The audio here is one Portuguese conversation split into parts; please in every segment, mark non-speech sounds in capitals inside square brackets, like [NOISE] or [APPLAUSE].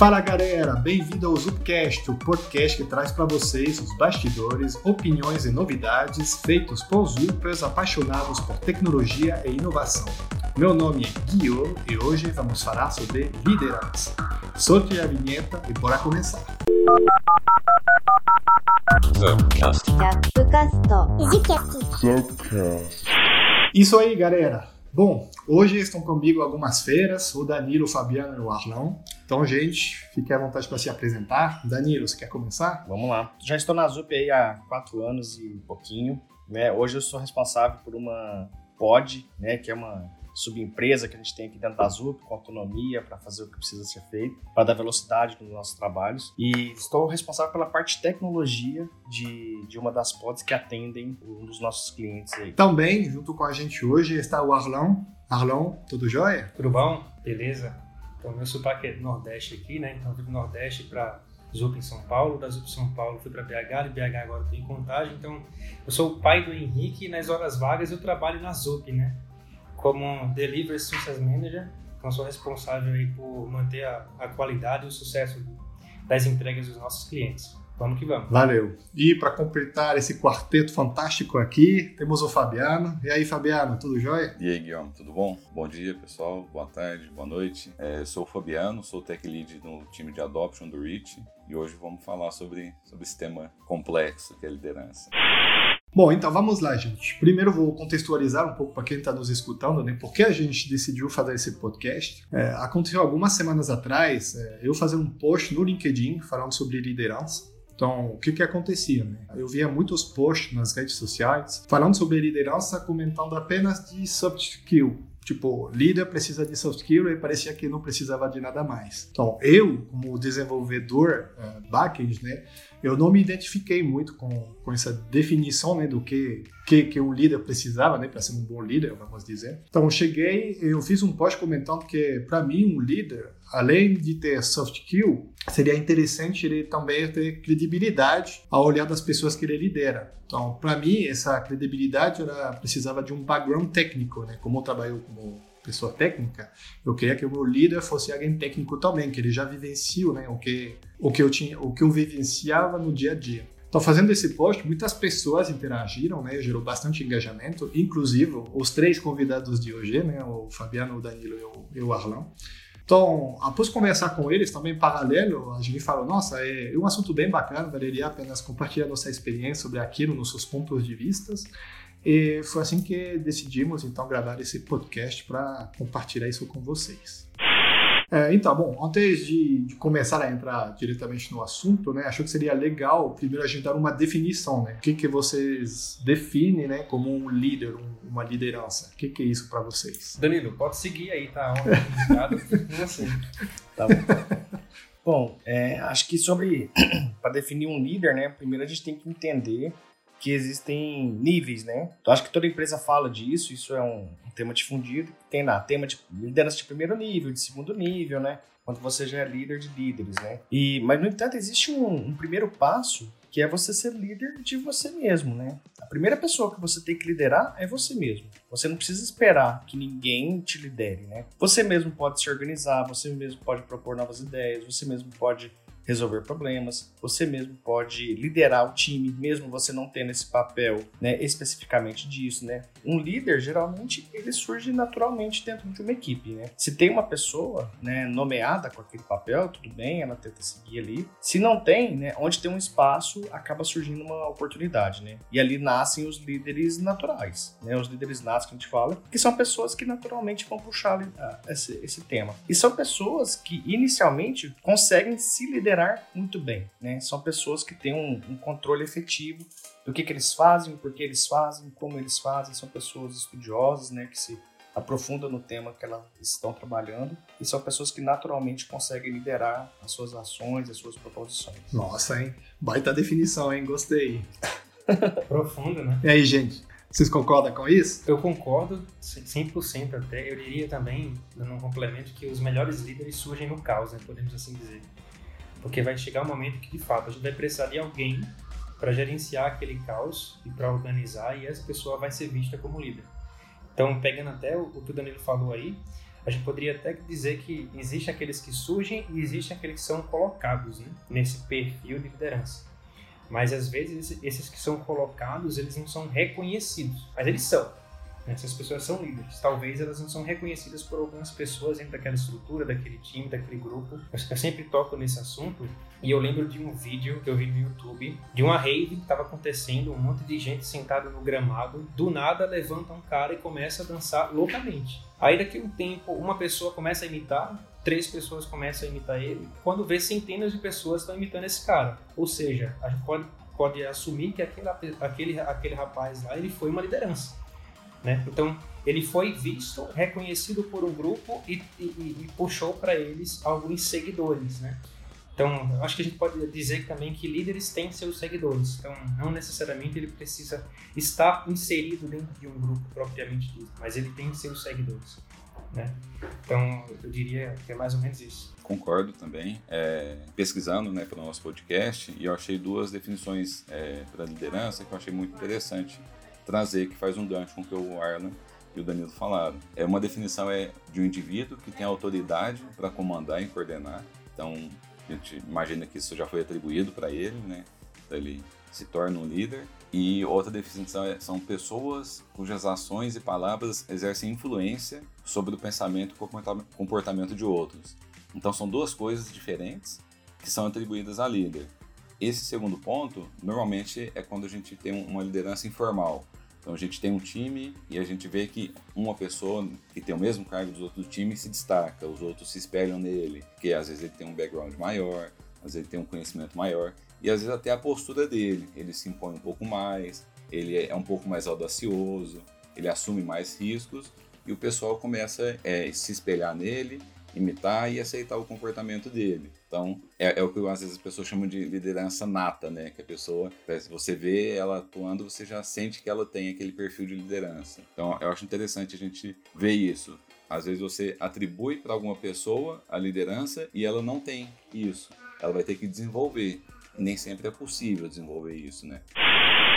Fala galera, bem-vindo ao Zupcast, o podcast que traz para vocês os bastidores, opiniões e novidades feitos por Zupers apaixonados por tecnologia e inovação. Meu nome é Guilherme e hoje vamos falar sobre liderança. Solte a vinheta e bora começar. Zupcast. Isso aí, galera. Bom, hoje estão comigo algumas feiras, o Danilo, o Fabiano e o Arlão. Então, gente, fique à vontade para se apresentar. Danilo, você quer começar? Vamos lá. Já estou na ZUP aí há quatro anos e um pouquinho. Né? Hoje eu sou responsável por uma pod, né, que é uma subempresa que a gente tem aqui dentro da ZUP, com autonomia para fazer o que precisa ser feito, para dar velocidade nos nossos trabalhos. E estou responsável pela parte de tecnologia de, de uma das pods que atendem um dos nossos clientes aí. Também, junto com a gente hoje, está o Arlão. Arlão, tudo jóia? Tudo bom? Beleza? Então, meu sotaque é do Nordeste aqui, né? Então, eu vim do Nordeste para ZUP em São Paulo, da ZUP São Paulo fui para BH, de BH agora estou em Contagem. Então, eu sou o pai do Henrique e nas horas vagas eu trabalho na ZUP, né? como Delivery Success Manager, então sou responsável aí por manter a, a qualidade e o sucesso das entregas dos nossos clientes. Vamos que vamos. Valeu. E para completar esse quarteto fantástico aqui, temos o Fabiano. E aí, Fabiano, tudo jóia? E aí, Guilherme, tudo bom? Bom dia, pessoal. Boa tarde, boa noite. É, sou o Fabiano, sou Tech Lead no time de Adoption do Reach. E hoje vamos falar sobre, sobre esse tema complexo que é a liderança. Bom, então vamos lá, gente. Primeiro vou contextualizar um pouco para quem está nos escutando, né? Por que a gente decidiu fazer esse podcast? É, aconteceu algumas semanas atrás, é, eu fazer um post no LinkedIn falando sobre liderança. Então, o que que acontecia, né? Eu via muitos posts nas redes sociais falando sobre liderança, comentando apenas de soft skill, Tipo, líder precisa de soft skill e parecia que não precisava de nada mais. Então, eu, como desenvolvedor uh, backend, né, eu não me identifiquei muito com, com essa definição né, do que, que, que um líder precisava né, para ser um bom líder, vamos dizer. Então, eu cheguei, eu fiz um post comentando que, para mim, um líder, além de ter soft skill, seria interessante ele também ter credibilidade ao olhar das pessoas que ele lidera. Então, para mim, essa credibilidade era, precisava de um background técnico, né? Como eu trabalho como pessoa técnica, eu queria que o meu líder fosse alguém técnico também, que ele já vivenciou, né? O que o que eu tinha, o que eu vivenciava no dia a dia. Então, fazendo esse post, muitas pessoas interagiram, né? Gerou bastante engajamento, inclusive os três convidados de hoje, né? O Fabiano, o Danilo e o, e o Arlão. Então, após conversar com eles, também paralelo, a gente falou, nossa, é um assunto bem bacana, valeria apenas compartilhar nossa experiência sobre aquilo, nossos pontos de vistas. E foi assim que decidimos, então, gravar esse podcast para compartilhar isso com vocês. É, então, bom, antes de, de, começar a entrar diretamente no assunto, né, achou que seria legal primeiro a gente dar uma definição, né? O que, que vocês definem, né, como um líder, um, uma liderança? O que, que é isso para vocês? Danilo, pode seguir aí, tá? Você. [LAUGHS] Tá bom. [LAUGHS] bom, é, acho que sobre [CLEARS THROAT] para definir um líder, né, primeiro a gente tem que entender que existem níveis, né? Então acho que toda empresa fala disso, isso é um, um tema difundido. Tem lá tema de liderança de primeiro nível, de segundo nível, né? Quando você já é líder de líderes, né? E, mas, no entanto, existe um, um primeiro passo que é você ser líder de você mesmo, né? A primeira pessoa que você tem que liderar é você mesmo. Você não precisa esperar que ninguém te lidere, né? Você mesmo pode se organizar, você mesmo pode propor novas ideias, você mesmo pode resolver problemas, você mesmo pode liderar o time, mesmo você não tendo esse papel, né, especificamente disso, né? Um líder, geralmente, ele surge naturalmente dentro de uma equipe, né? Se tem uma pessoa, né, nomeada com aquele papel, tudo bem, ela tenta seguir ali. Se não tem, né, onde tem um espaço, acaba surgindo uma oportunidade, né? E ali nascem os líderes naturais, né? Os líderes natos que a gente fala, que são pessoas que naturalmente vão puxar esse, esse tema. E são pessoas que inicialmente conseguem se liderar liderar muito bem, né? São pessoas que têm um, um controle efetivo do que, que eles fazem, por que eles fazem, como eles fazem. São pessoas estudiosas, né? Que se aprofundam no tema que elas estão trabalhando e são pessoas que naturalmente conseguem liderar as suas ações, as suas proposições. Nossa, hein? Baita definição, hein? Gostei. [LAUGHS] Profundo, né? E aí, gente? Vocês concordam com isso? Eu concordo, 100% até. Eu diria também, dando um complemento, que os melhores líderes surgem no caos, né? podemos assim dizer. Porque vai chegar um momento que, de fato, a gente vai precisar de alguém para gerenciar aquele caos e para organizar, e essa pessoa vai ser vista como líder. Então, pegando até o que o Danilo falou aí, a gente poderia até dizer que existe aqueles que surgem e existe aqueles que são colocados né, nesse perfil de liderança. Mas às vezes esses que são colocados, eles não são reconhecidos, mas eles são. Essas pessoas são líderes. Talvez elas não são reconhecidas por algumas pessoas dentro daquela estrutura, daquele time, daquele grupo. Eu sempre toco nesse assunto e eu lembro de um vídeo que eu vi no YouTube de uma rave que estava acontecendo, um monte de gente sentada no gramado. Do nada levanta um cara e começa a dançar loucamente. Aí daqui um tempo, uma pessoa começa a imitar, três pessoas começam a imitar ele. Quando vê centenas de pessoas estão imitando esse cara. Ou seja, a gente pode, pode assumir que aquele, aquele, aquele rapaz lá ele foi uma liderança. Né? Então, ele foi visto, reconhecido por um grupo e, e, e puxou para eles alguns seguidores. Né? Então, acho que a gente pode dizer também que líderes têm seus seguidores. Então, não necessariamente ele precisa estar inserido dentro de um grupo propriamente dito, mas ele tem seus seguidores. Né? Então, eu diria que é mais ou menos isso. Concordo também. É, pesquisando né, para o nosso podcast, e eu achei duas definições é, para liderança que eu achei muito interessante trazer, que faz um gancho com o que o Arlan e o Danilo falaram. É uma definição é de um indivíduo que tem autoridade para comandar e coordenar. Então, a gente imagina que isso já foi atribuído para ele, né? Então, ele se torna um líder. E outra definição é, são pessoas cujas ações e palavras exercem influência sobre o pensamento e comportamento de outros. Então são duas coisas diferentes que são atribuídas a líder. Esse segundo ponto, normalmente, é quando a gente tem uma liderança informal. Então a gente tem um time e a gente vê que uma pessoa que tem o mesmo cargo dos outros times se destaca, os outros se espelham nele, porque às vezes ele tem um background maior, às vezes ele tem um conhecimento maior e às vezes até a postura dele, ele se impõe um pouco mais, ele é um pouco mais audacioso, ele assume mais riscos e o pessoal começa a é, se espelhar nele imitar e aceitar o comportamento dele. Então, é, é, o que às vezes as pessoas chamam de liderança nata, né? Que a pessoa, se você vê ela atuando, você já sente que ela tem aquele perfil de liderança. Então, eu acho interessante a gente ver isso. Às vezes você atribui para alguma pessoa a liderança e ela não tem isso. Ela vai ter que desenvolver. nem sempre é possível desenvolver isso, né?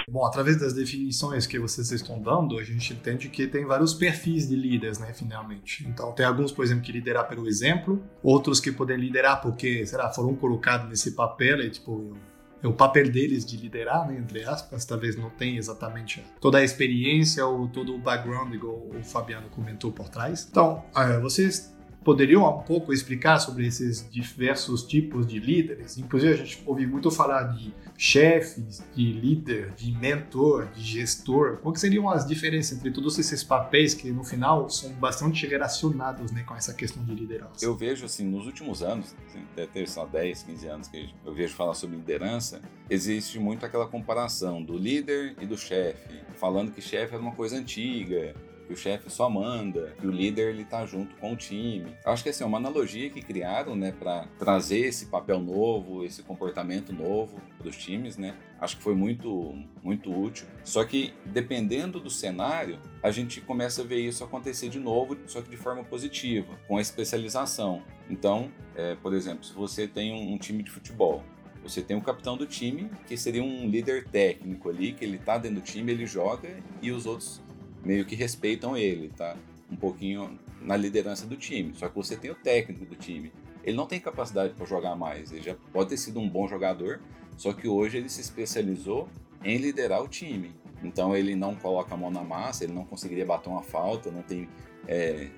Bom, através das definições que vocês estão dando, a gente entende que tem vários perfis de líderes, né, finalmente. Então, tem alguns, por exemplo, que liderar pelo exemplo, outros que podem liderar porque, será, foram colocados nesse papel e, tipo, é o papel deles de liderar, né, entre aspas, talvez não tenha exatamente toda a experiência ou todo o background, igual o Fabiano comentou por trás. Então, uh, vocês poderiam um pouco explicar sobre esses diversos tipos de líderes? Inclusive, a gente ouve muito falar de chefes, de líder, de mentor, de gestor. Que seriam as diferenças entre todos esses papéis que, no final, são bastante relacionados né, com essa questão de liderança? Eu vejo, assim, nos últimos anos, deve ter só 10, 15 anos que eu vejo falar sobre liderança, existe muito aquela comparação do líder e do chefe, falando que chefe é uma coisa antiga, o chefe só manda, que o líder ele tá junto com o time. Acho que assim, é uma analogia que criaram, né, para trazer esse papel novo, esse comportamento novo dos times, né? Acho que foi muito muito útil. Só que dependendo do cenário, a gente começa a ver isso acontecer de novo, só que de forma positiva, com a especialização. Então, é, por exemplo, se você tem um, um time de futebol, você tem o capitão do time, que seria um líder técnico ali, que ele tá dentro do time, ele joga e os outros meio que respeitam ele, tá? Um pouquinho na liderança do time. Só que você tem o técnico do time. Ele não tem capacidade para jogar mais. Ele já pode ter sido um bom jogador, só que hoje ele se especializou em liderar o time. Então ele não coloca a mão na massa, ele não conseguiria bater uma falta, não tem é,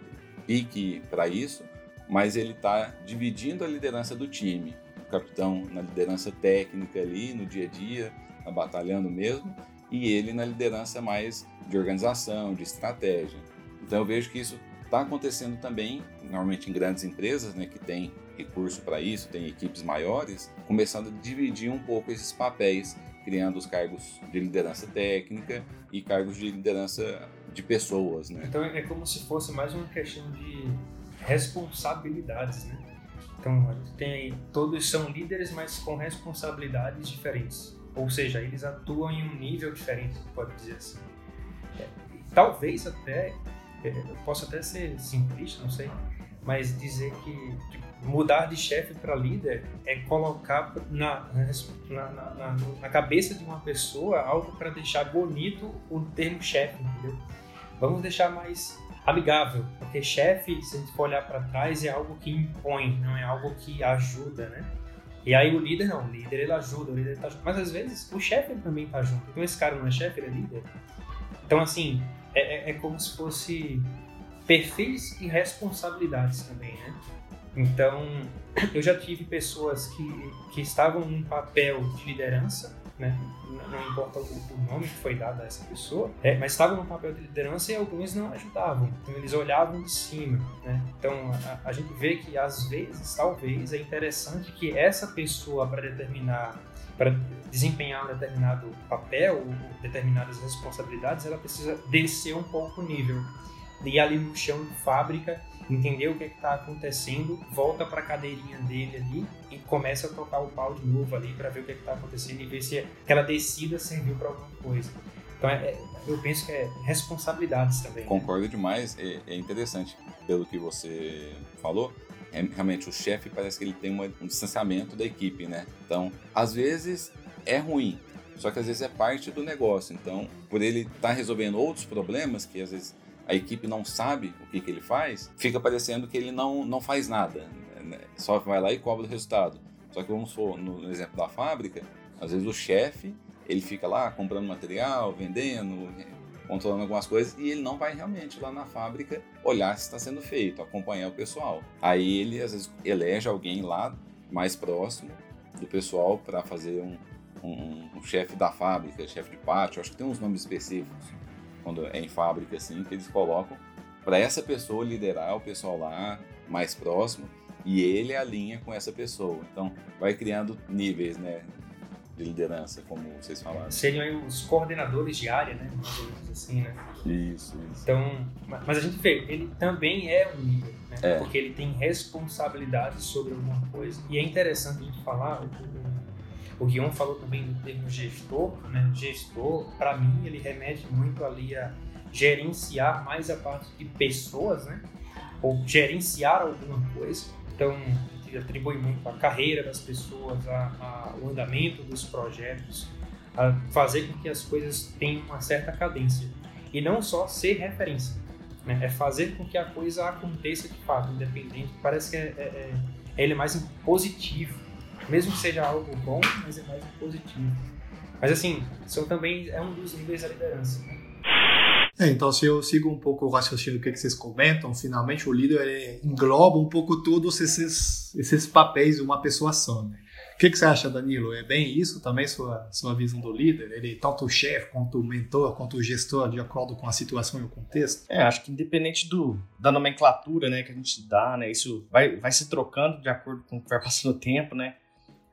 pique para isso, mas ele está dividindo a liderança do time. O capitão na liderança técnica ali, no dia a dia, tá batalhando mesmo, e ele na liderança mais de organização, de estratégia. Então eu vejo que isso está acontecendo também, normalmente em grandes empresas, né, que tem recurso para isso, tem equipes maiores, começando a dividir um pouco esses papéis, criando os cargos de liderança técnica e cargos de liderança de pessoas, né? Então é como se fosse mais uma questão de responsabilidades, né? Então tem todos são líderes, mas com responsabilidades diferentes. Ou seja, eles atuam em um nível diferente, pode dizer assim. É, talvez até, é, eu posso até ser simplista, não sei, mas dizer que tipo, mudar de chefe para líder é colocar na, na, na, na, cabeça de uma pessoa algo para deixar bonito o termo chefe, entendeu? Vamos deixar mais amigável, porque chefe, se a gente for olhar para trás, é algo que impõe, não é algo que ajuda, né? E aí o líder não, o líder ele ajuda, o líder tá junto. Mas às vezes o chefe também tá junto. Então esse cara não é chefe, ele é líder. Então assim, é, é, é como se fosse perfis e responsabilidades também, né? Então, eu já tive pessoas que, que estavam num papel de liderança né? Não importa o, nome que foi dado a essa pessoa, é, mas estavam no papel de liderança e alguns não ajudavam. Então eles olhavam de cima, né? Então a, a gente vê que às vezes, talvez, é interessante que essa pessoa para determinar para desempenhar um determinado papel ou determinadas responsabilidades, ela precisa descer um pouco o nível. E ali no chão de fábrica, entender o que está acontecendo, volta para a cadeirinha dele ali e começa a tocar o pau de novo ali para ver o que está acontecendo e ver se aquela descida serviu para alguma coisa. Então é, é, eu penso que é responsabilidades também. Né? Concordo né? demais, é, é, interessante pelo que você falou. É, realmente o chefe parece que ele tem uma, um distanciamento da equipe, né? Então, às vezes é ruim, só que às vezes é parte do negócio. Então, por ele estar tá resolvendo outros problemas que às vezes a equipe não sabe o que, que ele faz, fica parecendo que ele não, não faz nada, né? só vai lá e cobra o resultado. Só que vamos for no, exemplo da fábrica, às vezes o chefe ele fica lá comprando material, vendendo, controlando algumas coisas e ele não vai realmente lá na fábrica olhar se está sendo feito, acompanhar o pessoal. Aí ele às vezes elege alguém lá mais próximo do pessoal para fazer um, um, um chefe da fábrica, chefe de pátio, acho que tem uns nomes específicos quando é em fábrica, assim, que eles colocam para essa pessoa liderar o pessoal lá mais próximo e ele alinha com essa pessoa. Então, vai criando níveis, né? De liderança, como vocês falaram. Seriam os coordenadores de área, né? Mais ou menos assim, né? Isso, isso. Então, mas a gente vê, ele também é um líder, né? É. Porque ele tem responsabilidade sobre alguma coisa. E é interessante a gente falar, o, Guion falou também do termo gestor, né? Gestor, para mim, ele remete muito ali a gerenciar mais a parte de pessoas, né? Ou gerenciar alguma coisa. Então, atribui muito a carreira das pessoas, a, a, o andamento dos projetos, a fazer com que as coisas tenham uma certa cadência. E não só ser referência, né? É fazer com que a coisa aconteça de fato, independente. Parece que é, é, é ele é mais positivo mesmo que seja algo bom, mas é mais positivo. Mas assim, isso também é um dos níveis da liderança. Né? É, então, se eu sigo um pouco o raciocínio do que, que vocês comentam, finalmente o líder engloba um pouco todos esses, esses papéis de uma pessoa só. Né? O que, que você acha, Danilo? É bem isso também, sua, sua visão do líder? Ele tanto o chefe, quanto o mentor, quanto o gestor, de acordo com a situação e o contexto? É, acho que independente do, da nomenclatura né, que a gente dá, né, isso vai, vai se trocando de acordo com o que vai passando o tempo, né?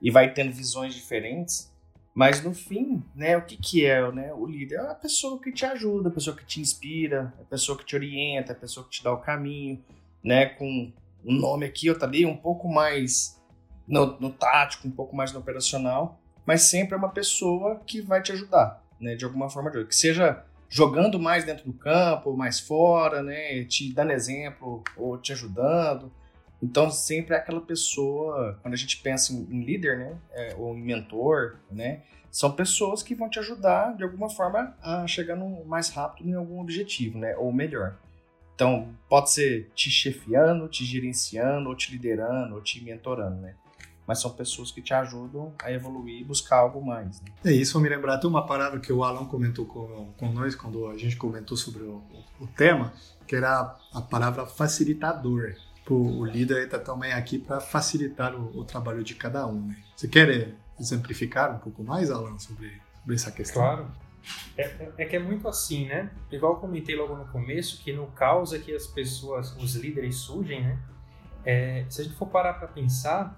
E vai tendo visões diferentes. Mas no fim, né, o que, que é né, o líder? É a pessoa que te ajuda, a pessoa que te inspira, a pessoa que te orienta, a pessoa que te dá o caminho, né, com um nome aqui, outro ali, um pouco mais no, no tático, um pouco mais no operacional, mas sempre é uma pessoa que vai te ajudar, né, de alguma forma, que seja jogando mais dentro do campo, mais fora, né, te dando exemplo ou te ajudando, então, sempre é aquela pessoa, quando a gente pensa em líder, né, é, ou em mentor, né, são pessoas que vão te ajudar, de alguma forma, a chegar no, mais rápido em algum objetivo, né, ou melhor. Então, pode ser te chefiando, te gerenciando, ou te liderando, ou te mentorando, né? Mas são pessoas que te ajudam a evoluir e buscar algo mais. Né? É isso, me lembrar até uma palavra que o Alan comentou com, com nós quando a gente comentou sobre o, o tema, que era a palavra facilitador o líder está também aqui para facilitar o, o, trabalho de cada um. Né? Você quer exemplificar um pouco mais, Alan, sobre, sobre essa questão? Claro. É, é, é, que é muito assim, né? Igual eu comentei logo no começo, que no caos é que as pessoas, os líderes surgem, né? É, se a gente for parar para pensar,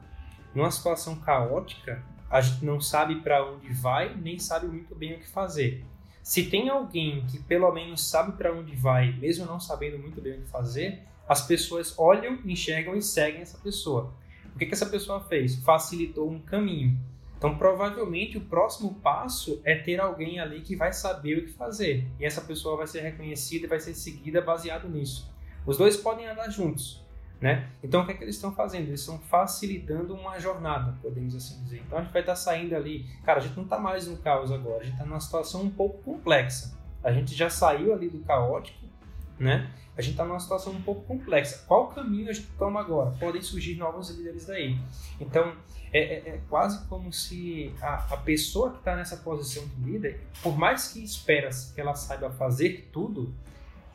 numa situação caótica, a gente não sabe para onde vai, nem sabe muito bem o que fazer. Se tem alguém que pelo menos sabe para onde vai, mesmo não sabendo muito bem o que fazer, as pessoas olham, enxergam e seguem essa pessoa. O que, que essa pessoa fez? Facilitou um caminho. Então, provavelmente, o próximo passo é ter alguém ali que vai saber o que fazer. E essa pessoa vai ser reconhecida e vai ser seguida baseado nisso. Os dois podem andar juntos. Né? Então, o que, é que eles estão fazendo? Eles estão facilitando uma jornada, podemos assim dizer. Então, a gente vai estar saindo ali. Cara, a gente não está mais no caos agora, a gente está numa situação um pouco complexa. A gente já saiu ali do caótico né? A gente está numa situação um pouco complexa. Qual caminho a gente toma agora? Podem surgir novos líderes daí. Então, é, é, é quase como se a, a pessoa que está nessa posição de líder, por mais que espera que ela saiba fazer tudo,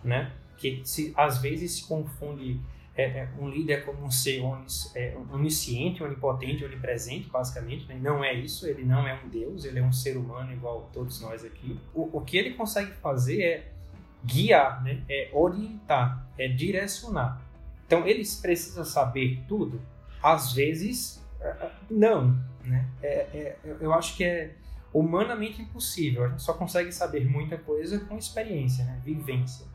né? Que se, às vezes se confunde é, é, um líder como um ser onis, é, onisciente, onipotente, onipresente, basicamente. Né? Não é isso, ele não é um Deus, ele é um ser humano igual todos nós aqui. O, o que ele consegue fazer é guiar, né? é orientar, é direcionar. Então, eles precisam saber tudo? Às vezes, é, é, não. Né? É, é, eu acho que é humanamente impossível. A gente só consegue saber muita coisa com experiência, né? vivência.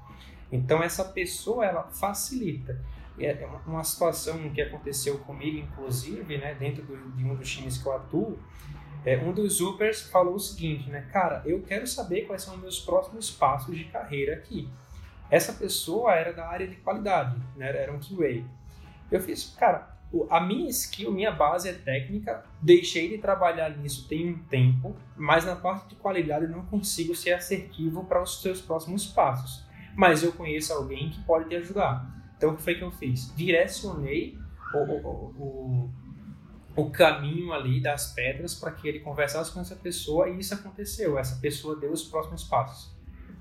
Então, essa pessoa, ela facilita. É, é uma situação que aconteceu comigo, inclusive, né, dentro do, de um dos times que eu atuo, é, um dos supers falou o seguinte, né, cara, eu quero saber quais são os meus próximos passos de carreira aqui. Essa pessoa era da área de qualidade, né, era um QA. Eu fiz, cara, a minha skill, minha base é técnica, deixei de trabalhar nisso tem um tempo, mas na parte de qualidade eu não consigo ser assertivo para os seus próximos passos. Mas eu conheço alguém que pode te ajudar. Então, o que foi que eu fiz? Direcionei o, o, o, o caminho ali das pedras para que ele conversasse com essa pessoa e isso aconteceu. Essa pessoa deu os próximos passos.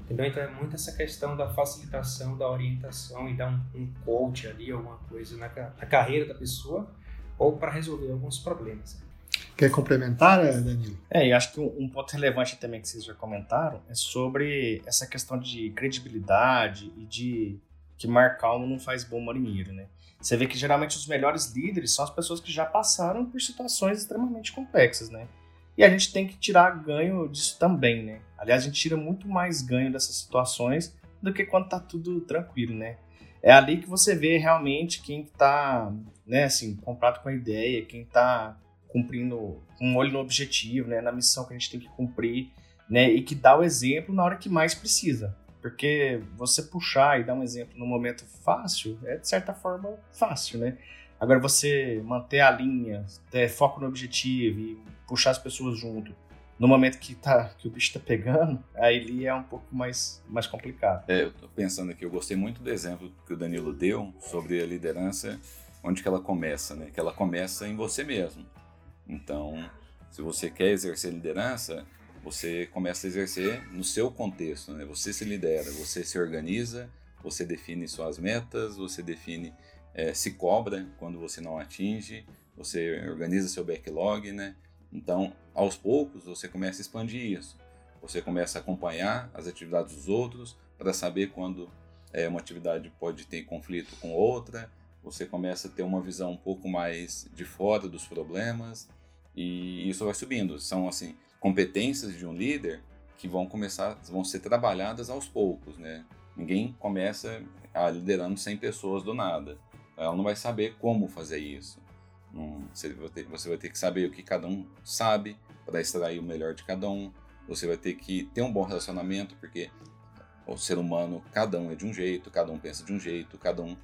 Entendeu? Então, é muito essa questão da facilitação, da orientação e dar um, um coach ali, alguma coisa na, na carreira da pessoa ou para resolver alguns problemas. Quer complementar, Danilo? É, e acho que um, um, ponto relevante também que vocês já comentaram é sobre essa questão de credibilidade e de que mar calmo não faz bom marinheiro, né? Você vê que geralmente os melhores líderes são as pessoas que já passaram por situações extremamente complexas, né? E a gente tem que tirar ganho disso também, né? Aliás, a gente tira muito mais ganho dessas situações do que quando tá tudo tranquilo, né? É ali que você vê realmente quem tá, né, assim, comprado com a ideia, quem tá cumprindo um olho no objetivo, né, na missão que a gente tem que cumprir, né, e que dá o exemplo na hora que mais precisa. Porque você puxar e dar um exemplo no momento fácil é, de certa forma, fácil, né? Agora, você manter a linha, ter foco no objetivo e puxar as pessoas junto no momento que, tá, que o bicho tá pegando, aí é um pouco mais, mais complicado. É, eu tô pensando aqui, eu gostei muito do exemplo que o Danilo deu sobre a liderança, onde que ela começa, né? Que ela começa em você mesmo. Então, se você quer exercer liderança, você começa a exercer no seu contexto, né? Você se lidera, você se organiza, você define suas metas, você define, é, se cobra quando você não atinge, você organiza seu backlog, né? Então, aos poucos, você começa a expandir isso. Você começa a acompanhar as atividades dos outros para saber quando é, uma atividade pode ter conflito com outra. Você começa a ter uma visão um pouco mais de fora dos problemas e isso vai subindo. São assim competências de um líder que vão começar, vão ser trabalhadas aos poucos, né? Ninguém começa a liderando 100 pessoas do nada. Ela não vai saber como fazer isso. Você, vai ter, você vai ter que saber o que cada um sabe para extrair o melhor de cada um. Você vai ter que ter um bom relacionamento, porque o ser humano, cada um é de um jeito, cada um pensa de um jeito, cada um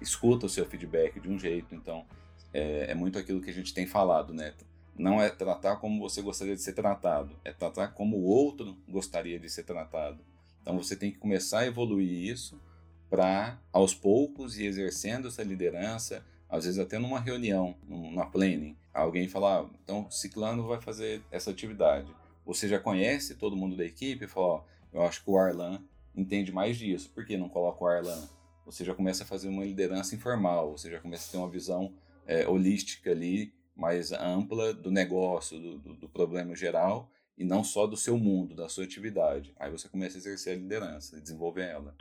escuta o seu feedback de um jeito. Então, é, é muito aquilo que a gente tem falado, né? Não é tratar como você gostaria de ser tratado, é tratar como o outro gostaria de ser tratado. Então você tem que começar a evoluir isso para, aos poucos, ir exercendo essa liderança, às vezes até numa reunião, numa planning, alguém falar, ah, então Ciclano vai fazer essa atividade. Você já conhece todo mundo da equipe e fala, ó, eu acho que o Arlan entende mais disso, por que não coloca o Arlan? Você já começa a fazer uma liderança informal, você já começa a ter uma visão é, holística ali mais ampla do negócio, do, do, do, problema geral, e não só do seu mundo, da sua atividade. Aí você começa a exercer a liderança e desenvolver ela.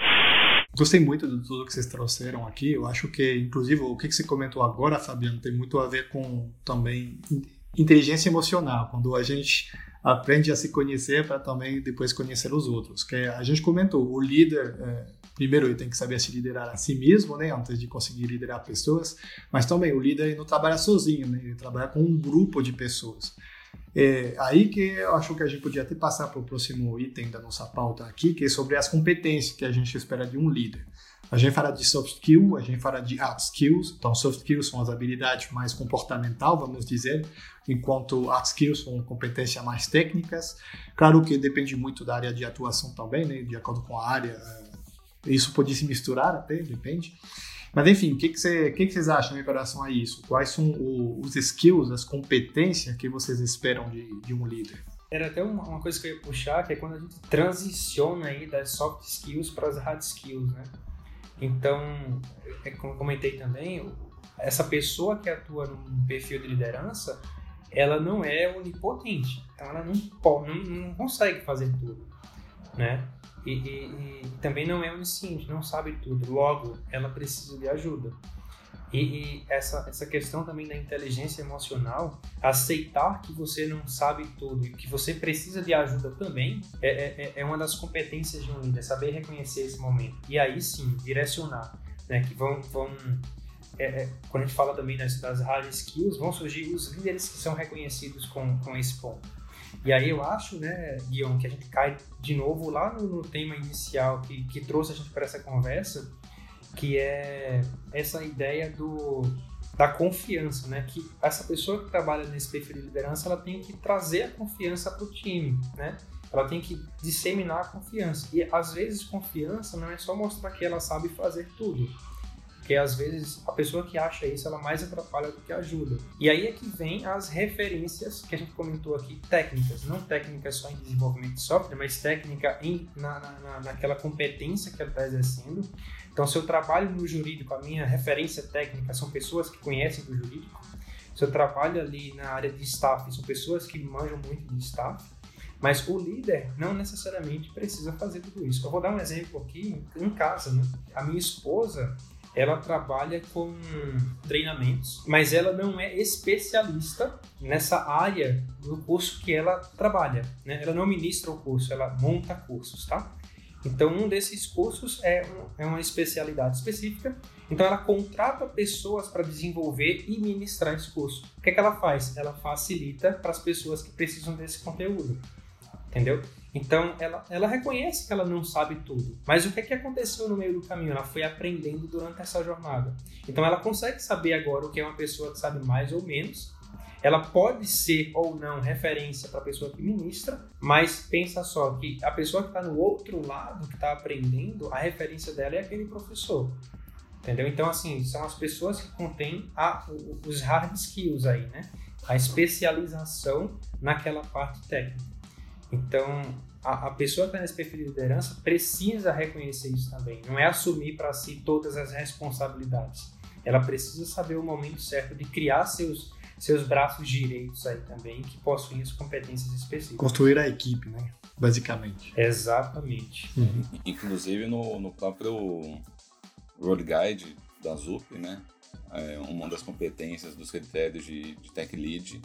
Gostei muito de tudo que vocês trouxeram aqui. Eu acho que, inclusive, o que você comentou agora, Fabiano, tem muito a ver com também inteligência emocional. Quando a gente aprende a se conhecer para também depois conhecer os outros. Que a gente comentou, o líder é, primeiro ele tem que saber se liderar a si mesmo, né, antes de conseguir liderar pessoas, mas também o líder não trabalha sozinho, né, ele trabalha com um grupo de pessoas. É aí que eu acho que a gente podia até passar para o próximo item da nossa pauta aqui, que é sobre as competências que a gente espera de um líder. A gente fala de soft skill, a gente fala de hard skills. Então, soft skills são as habilidades mais comportamental, vamos dizer, enquanto hard skills são competências mais técnicas. Claro que depende muito da área de atuação também, né? De acordo com a área, isso pode se misturar até, depende. Mas enfim, o que, que, que, que vocês acham em relação a isso? Quais são o, os skills, as competências que vocês esperam de, de um líder? Era até uma, uma, coisa que eu ia puxar, que é quando a gente transiciona aí das soft skills para as hard skills, né? Então, é, como eu comentei também, essa pessoa que atua num perfil de liderança, ela não é onipotente, então ela não, não, não consegue fazer tudo, né? E, e, e, também não é onisciente, não sabe tudo. Logo, ela precisa de ajuda. E, e, essa, essa questão também da inteligência emocional, aceitar que você não sabe tudo e que você precisa de ajuda também, é, é, é uma das competências de um líder, saber reconhecer esse momento. E aí sim, direcionar. Né, que vão, vão é, é, quando a gente fala também das, das hard skills, vão surgir os líderes que são reconhecidos com, com esse ponto. E aí eu acho, né, Guion, que a gente cai de novo lá no, no tema inicial que, que trouxe a gente para essa conversa, que é essa ideia do, da confiança, né? Que essa pessoa que trabalha nesse perfil de liderança, ela tem que trazer a confiança para o time, né? Ela tem que disseminar a confiança. E às vezes confiança não é só mostrar que ela sabe fazer tudo. Porque às vezes a pessoa que acha isso, ela mais atrapalha do que ajuda. E aí é que vem as referências que a gente comentou aqui, técnicas. Não técnicas só em desenvolvimento de software, mas técnica em, na, na, naquela competência que ela está exercendo. Então, se eu trabalho no jurídico, a minha referência técnica são pessoas que conhecem do jurídico. Se eu trabalho ali na área de staff, são pessoas que manjam muito de staff. Mas o líder não necessariamente precisa fazer tudo isso. Eu vou dar um exemplo aqui em casa, né? A minha esposa, ela trabalha com treinamentos, mas ela não é especialista nessa área do curso que ela trabalha. Né? Ela não ministra o curso, ela monta cursos, tá? Então, um desses cursos é, um, é uma especialidade específica. Então, ela contrata pessoas para desenvolver e ministrar esse curso. O que, é que ela faz? Ela facilita para as pessoas que precisam desse conteúdo. Entendeu? Então, ela, ela reconhece que ela não sabe tudo. Mas o que, é que aconteceu no meio do caminho? Ela foi aprendendo durante essa jornada. Então, ela consegue saber agora o que é uma pessoa que sabe mais ou menos. Ela pode ser ou não referência para a pessoa que ministra, mas pensa só que a pessoa que está no outro lado, que está aprendendo, a referência dela é aquele professor. Entendeu? Então, assim, são as pessoas que contêm a, os hard skills aí, né? A especialização naquela parte técnica. Então, a, a pessoa que está nesse perfil de liderança precisa reconhecer isso também. Não é assumir para si todas as responsabilidades. Ela precisa saber o momento certo de criar seus, seus braços direitos aí também, que possuem as competências específicas. Construir a equipe, né? Basicamente. Exatamente. Uhum. Inclusive no, no próprio Road Guide da ZUP, né? É uma das competências dos critérios de, de Tech Lead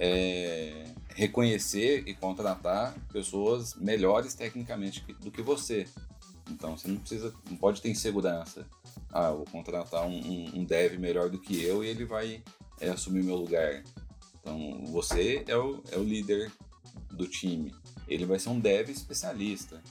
é, reconhecer e contratar pessoas melhores tecnicamente do que você. Então você não precisa, não pode ter insegurança. Ah, vou contratar um, um, um dev melhor do que eu e ele vai é, assumir meu lugar. Então você é o, é o líder do time. Ele vai ser um dev especialista.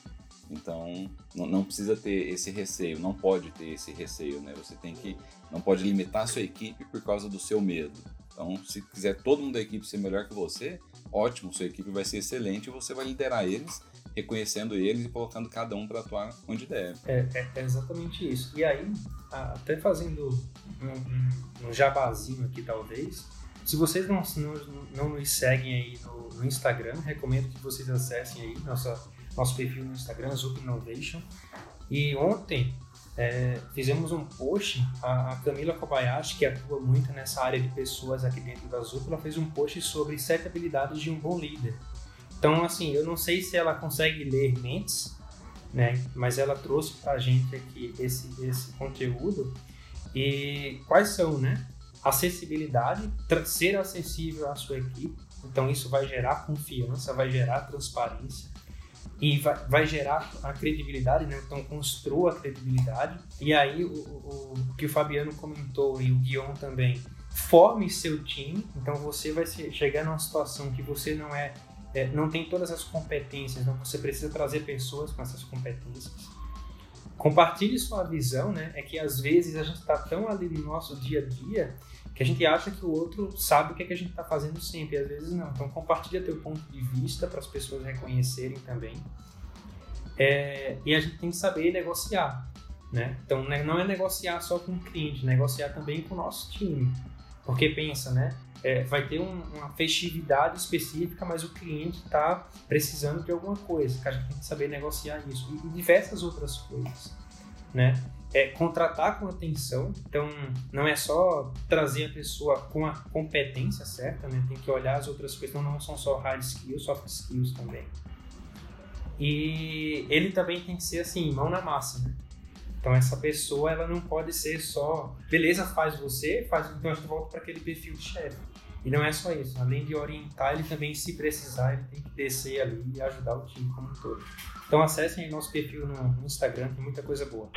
Então não, não, precisa ter esse receio, não pode ter esse receio, né? Você tem que não pode limitar a sua equipe por causa do seu medo. Então, se quiser todo mundo da equipe ser melhor que você, ótimo, sua equipe vai ser excelente e você vai liderar eles, reconhecendo eles e colocando cada um para atuar onde deve. É, é, é, exatamente isso. E aí, até fazendo um, um, jabazinho aqui, talvez, se vocês não, não, não nos seguem aí no, no, Instagram, recomendo que vocês acessem aí nossa, nosso perfil no Instagram, Zup Innovation. E ontem é, fizemos um post, a, a, Camila Kobayashi, que atua muito nessa área de pessoas aqui dentro da Zup, ela fez um post sobre sete habilidades de um bom líder. Então, assim, eu não sei se ela consegue ler mentes, né? Mas ela trouxe para a gente aqui esse, esse conteúdo. E quais são, né? Acessibilidade, ser acessível à sua equipe. Então, isso vai gerar confiança, vai gerar transparência e vai, vai, gerar a credibilidade, né? Então construa a credibilidade. E aí o, o, o, que o Fabiano comentou e o Guion também, forme seu time. Então você vai chegar numa situação que você não é, é, não tem todas as competências, então você precisa trazer pessoas com essas competências. Compartilhe sua visão, né? É que às vezes a gente está tão ali no nosso dia a dia que a gente acha que o outro sabe o que, é que a gente está fazendo sempre, e às vezes não. Então compartilha teu ponto de vista para as pessoas reconhecerem também. É, e a gente tem que saber negociar, né? Então, né, não é negociar só com o cliente, negociar também com o nosso time. Porque pensa, né? É, vai ter um, uma festividade específica, mas o cliente está precisando de alguma coisa, a gente tem que saber negociar isso. E, e diversas outras coisas, né? É, contratar com atenção, então não é só trazer a pessoa com a competência certa, né? Tem que olhar as outras coisas, então não são só hard skills, soft skills também. E ele também tem que ser assim, mão na massa, né? Então essa pessoa ela não pode ser só, beleza, faz você, faz então gente volta para aquele perfil de chefe. E não é só isso, além de orientar, ele também, se precisar, ele tem que descer ali e ajudar o time como um todo. Então acessem nosso perfil no Instagram, tem muita coisa boa.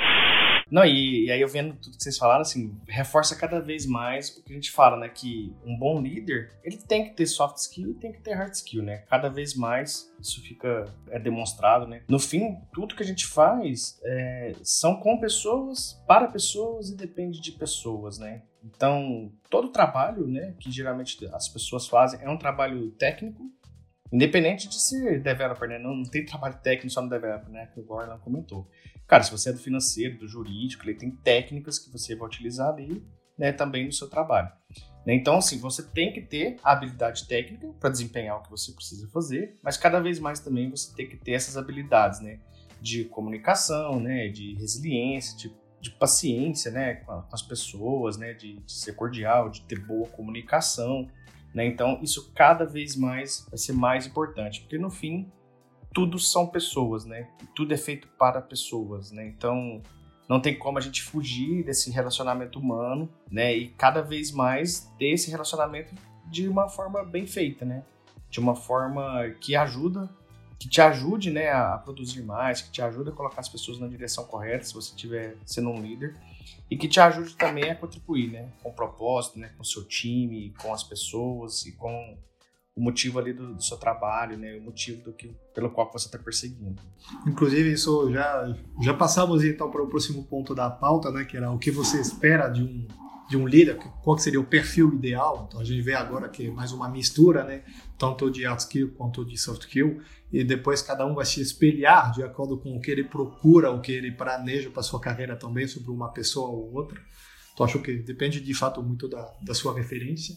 Não, e, e, aí eu vendo tudo que vocês falaram, assim, reforça cada vez mais o que a gente fala, né? Que um bom líder, ele tem que ter soft skill e tem que ter hard skill, né? Cada vez mais isso fica é demonstrado, né? No fim, tudo que a gente faz é, são com pessoas, para pessoas e depende de pessoas, né? Então, todo trabalho, né, que geralmente as pessoas fazem é um trabalho técnico, independente de ser developer, né? Não, não tem trabalho técnico só no developer, né? Que o Gordon comentou. Cara, se você é do financeiro, do jurídico, ele tem técnicas que você vai utilizar ali, né, também no seu trabalho. Né? Então, assim, você tem que ter a habilidade técnica para desempenhar o que você precisa fazer, mas cada vez mais também você tem que ter essas habilidades, né, de comunicação, né, de resiliência, de, de paciência, né, com, as pessoas, né, de, de ser cordial, de ter boa comunicação, né? Então, isso cada vez mais vai ser mais importante, porque no fim tudo são pessoas, né? Tudo é feito para pessoas, né? Então, não tem como a gente fugir desse relacionamento humano, né? E cada vez mais ter esse relacionamento de uma forma bem feita, né? De uma forma que ajuda, que te ajude, né, a produzir mais, que te ajude a colocar as pessoas na direção correta, se você estiver sendo um líder, e que te ajude também a contribuir, né, com o propósito, né, com o seu time, com as pessoas e com o motivo ali do, do, seu trabalho, né? O motivo do que, pelo qual você está perseguindo. Inclusive, isso já, já passamos então para o próximo ponto da pauta, né? Que era o que você espera de um, de um líder, qual seria o perfil ideal. Então, a gente vê agora que é mais uma mistura, né? Tanto de hard skill quanto de soft skill. E depois cada um vai se espelhar de acordo com o que ele procura, o que ele planeja para sua carreira também, sobre uma pessoa ou outra. Então, acho que depende de fato muito da, da sua referência.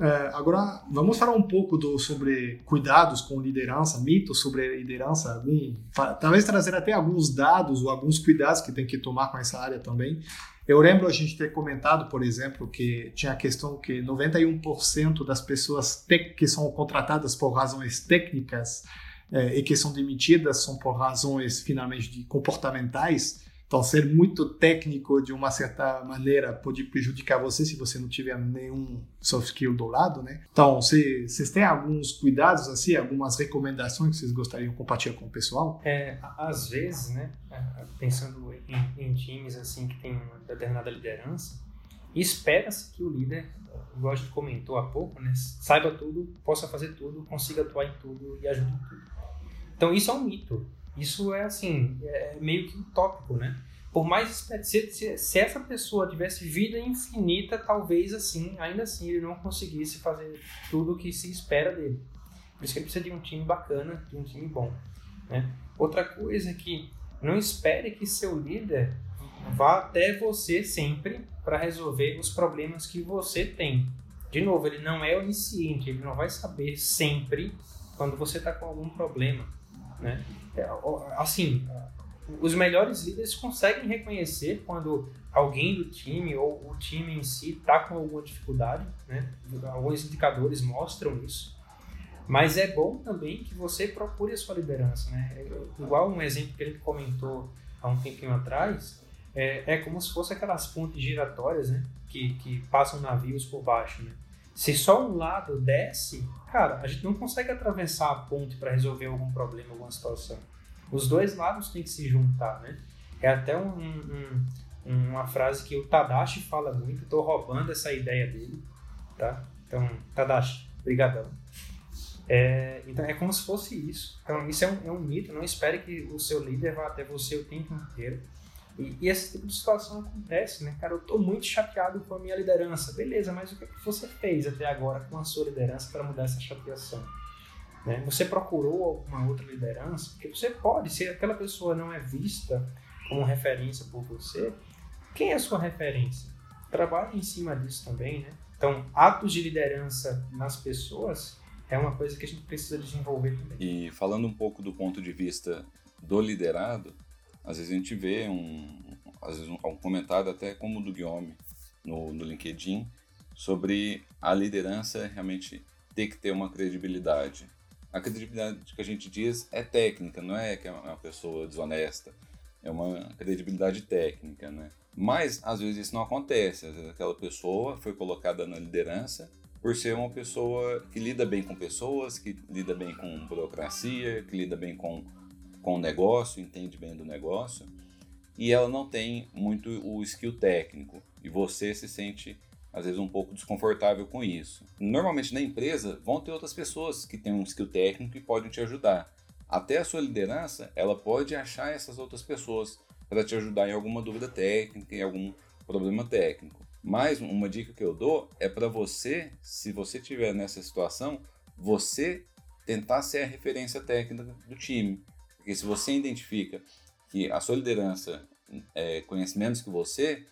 É, agora, vamos falar um pouco do, sobre cuidados com liderança, mitos sobre liderança, algum, talvez trazer até alguns dados ou alguns cuidados que tem que tomar com essa área também. Eu lembro a gente ter comentado, por exemplo, que tinha a questão que 91% das pessoas que são contratadas por razões técnicas é, e que são demitidas são por razões finalmente de comportamentais. Então, ser muito técnico de uma certa maneira pode prejudicar você se você não tiver nenhum soft skill do lado, né? Então, vocês têm alguns cuidados, assim, algumas recomendações que vocês gostariam de compartilhar com o pessoal? É, às vezes, né, é, pensando em, em times, assim, que tem uma determinada liderança, espera-se que o líder, igual a gente comentou há pouco, né, saiba tudo, possa fazer tudo, consiga atuar em tudo e ajude em tudo. Então, isso é um mito. Isso é assim, é meio que utópico, né? Por mais se, se, essa pessoa tivesse vida infinita, talvez assim, ainda assim ele não conseguisse fazer tudo o que se espera dele. Por isso que ele precisa de um time bacana, de um time bom. Né? Outra coisa é que não espere que seu líder vá até você sempre para resolver os problemas que você tem. De novo, ele não é onisciente, ele não vai saber sempre quando você está com algum problema. Né? É, assim, os melhores líderes conseguem reconhecer quando alguém do time ou o time em si está com alguma dificuldade, né? Alguns indicadores mostram isso. Mas é bom também que você procure a sua liderança, né? É, igual um exemplo que ele comentou há um tempinho atrás, é, é como se fosse aquelas pontes giratórias, né? Que, que passam navios por baixo, né? Se só um lado desce, cara, a gente não consegue atravessar a ponte para resolver algum problema, alguma situação. Os dois lados têm que se juntar, né? É até um, um, uma frase que o Tadashi fala muito, estou roubando essa ideia dele, tá? Então, Tadashi, brigadão. É, então é como se fosse isso. Então isso é um, é um, mito. Não espere que o seu líder vá até você o tempo inteiro. E, e, esse tipo de situação acontece, né? Cara, eu estou muito chateado com a minha liderança. Beleza, mas o que, é que você fez até agora com a sua liderança para mudar essa chateação? Né? Você procurou alguma outra liderança? Porque você pode, se aquela pessoa não é vista como referência por você, quem é a sua referência? Trabalhe em cima disso também, né? Então, atos de liderança nas pessoas é uma coisa que a gente precisa desenvolver também. E falando um pouco do ponto de vista do liderado, às vezes a gente vê um, às vezes um, um comentário até como o do Guillaume no, no LinkedIn sobre a liderança realmente ter que ter uma credibilidade. A credibilidade que a gente diz é técnica, não é que é uma pessoa desonesta, é uma credibilidade técnica, né? Mas às vezes isso não acontece, às vezes aquela pessoa foi colocada na liderança por ser uma pessoa que lida bem com pessoas, que lida bem com burocracia, que lida bem com, com o negócio, entende bem do negócio, e ela não tem muito o skill técnico, e você se sente às vezes um pouco desconfortável com isso. Normalmente na empresa vão ter outras pessoas que têm um skill técnico e podem te ajudar. Até a sua liderança, ela pode achar essas outras pessoas para te ajudar em alguma dúvida técnica, em algum problema técnico. Mas uma dica que eu dou é para você, se você estiver nessa situação, você tentar ser a referência técnica do time. Porque se você identifica que a sua liderança é, conhece menos que você,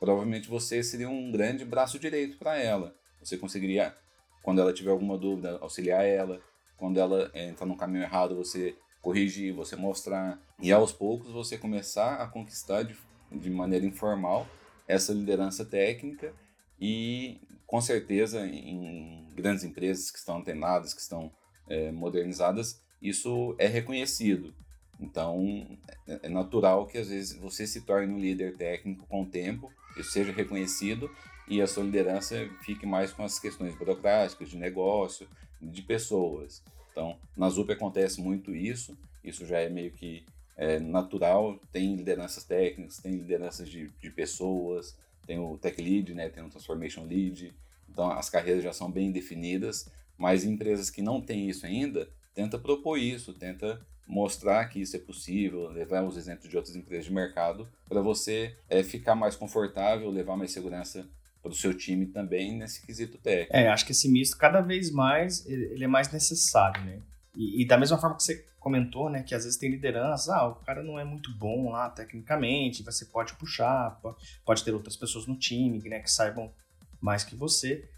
provavelmente você seria um grande braço direito para ela. Você conseguiria, quando ela tiver alguma dúvida, auxiliar ela. Quando ela é, entrar no caminho errado, você corrigir, você mostrar. E aos poucos você começar a conquistar de, de maneira informal essa liderança técnica e com certeza em grandes empresas que estão antenadas, que estão é, modernizadas, isso é reconhecido. Então é, é natural que às vezes você se torne um líder técnico com o tempo, isso seja reconhecido e a sua liderança fique mais com as questões burocráticas, de negócio, de pessoas. Então, na ZUP acontece muito isso, isso já é meio que é, natural, tem lideranças técnicas, tem lideranças de, de pessoas, tem o Tech Lead, né, tem o Transformation Lead, então as carreiras já são bem definidas, mas empresas que não têm isso ainda, tenta propor isso, tenta mostrar que isso é possível, levar os exemplos de outras empresas de mercado para você é, ficar mais confortável, levar mais segurança para o seu time também nesse quesito técnico. É, acho que esse misto cada vez mais ele é mais necessário, né? E, e, da mesma forma que você comentou, né, que às vezes tem liderança, ah, o cara não é muito bom lá tecnicamente, você pode puxar, pode, ter outras pessoas no time, né, que saibam mais que você.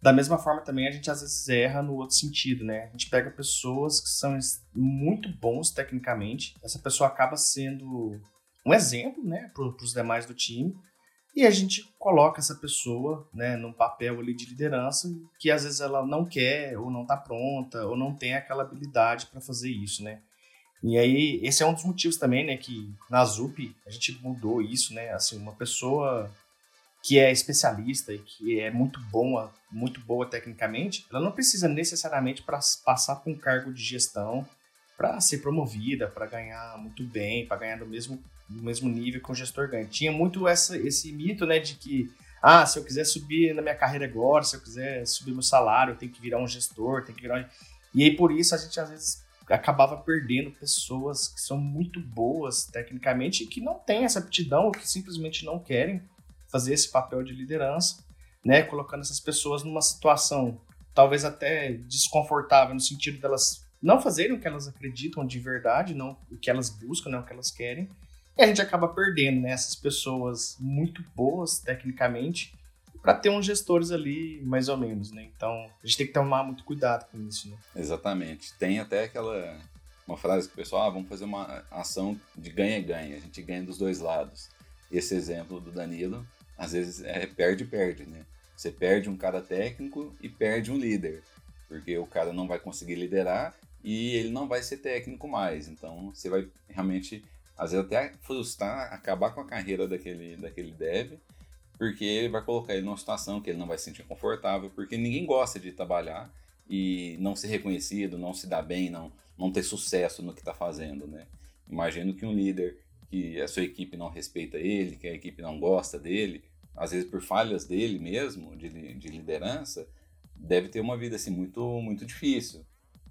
Da mesma forma também a gente às vezes erra no outro sentido, né? A gente pega pessoas que são muito bons tecnicamente, essa pessoa acaba sendo um exemplo, né, para os demais do time, e a gente coloca essa pessoa, né, num papel ali de liderança que às vezes ela não quer ou não está pronta ou não tem aquela habilidade para fazer isso, né? E aí esse é um dos motivos também, né, que na ZUP a gente mudou isso, né? Assim, uma pessoa que é especialista e que é muito boa, muito boa tecnicamente, ela não precisa necessariamente para passar por um cargo de gestão para ser promovida, para ganhar muito bem, para ganhar no mesmo, no mesmo nível que o gestor ganha. Tinha muito essa, esse mito, né, de que ah, se eu quiser subir na minha carreira agora, se eu quiser subir meu salário, eu tenho que virar um gestor, tem que virar um... E aí por isso a gente às vezes acabava perdendo pessoas que são muito boas tecnicamente e que não têm essa aptidão ou que simplesmente não querem fazer esse papel de liderança, né, colocando essas pessoas numa situação talvez até desconfortável no sentido delas não fazerem o que elas acreditam de verdade, não o que elas buscam, não o que elas querem. E a gente acaba perdendo né, essas pessoas muito boas tecnicamente para ter uns gestores ali mais ou menos, né? Então a gente tem que tomar muito cuidado com isso, né? Exatamente. Tem até aquela uma frase que o pessoal, ah, vamos fazer uma ação de ganha-ganha, a gente ganha dos dois lados. Esse exemplo do Danilo às vezes é perde-perde, né? Você perde um cara técnico e perde um líder, porque o cara não vai conseguir liderar e ele não vai ser técnico mais. Então você vai realmente, às vezes, até frustrar, acabar com a carreira daquele, daquele dev, porque ele vai colocar ele numa situação que ele não vai se sentir confortável, porque ninguém gosta de trabalhar e não ser reconhecido, não se dar bem, não, não ter sucesso no que está fazendo, né? Imagino que um líder que a sua equipe não respeita ele, que a equipe não gosta dele, às vezes por falhas dele mesmo, de, de liderança, deve ter uma vida assim muito muito difícil.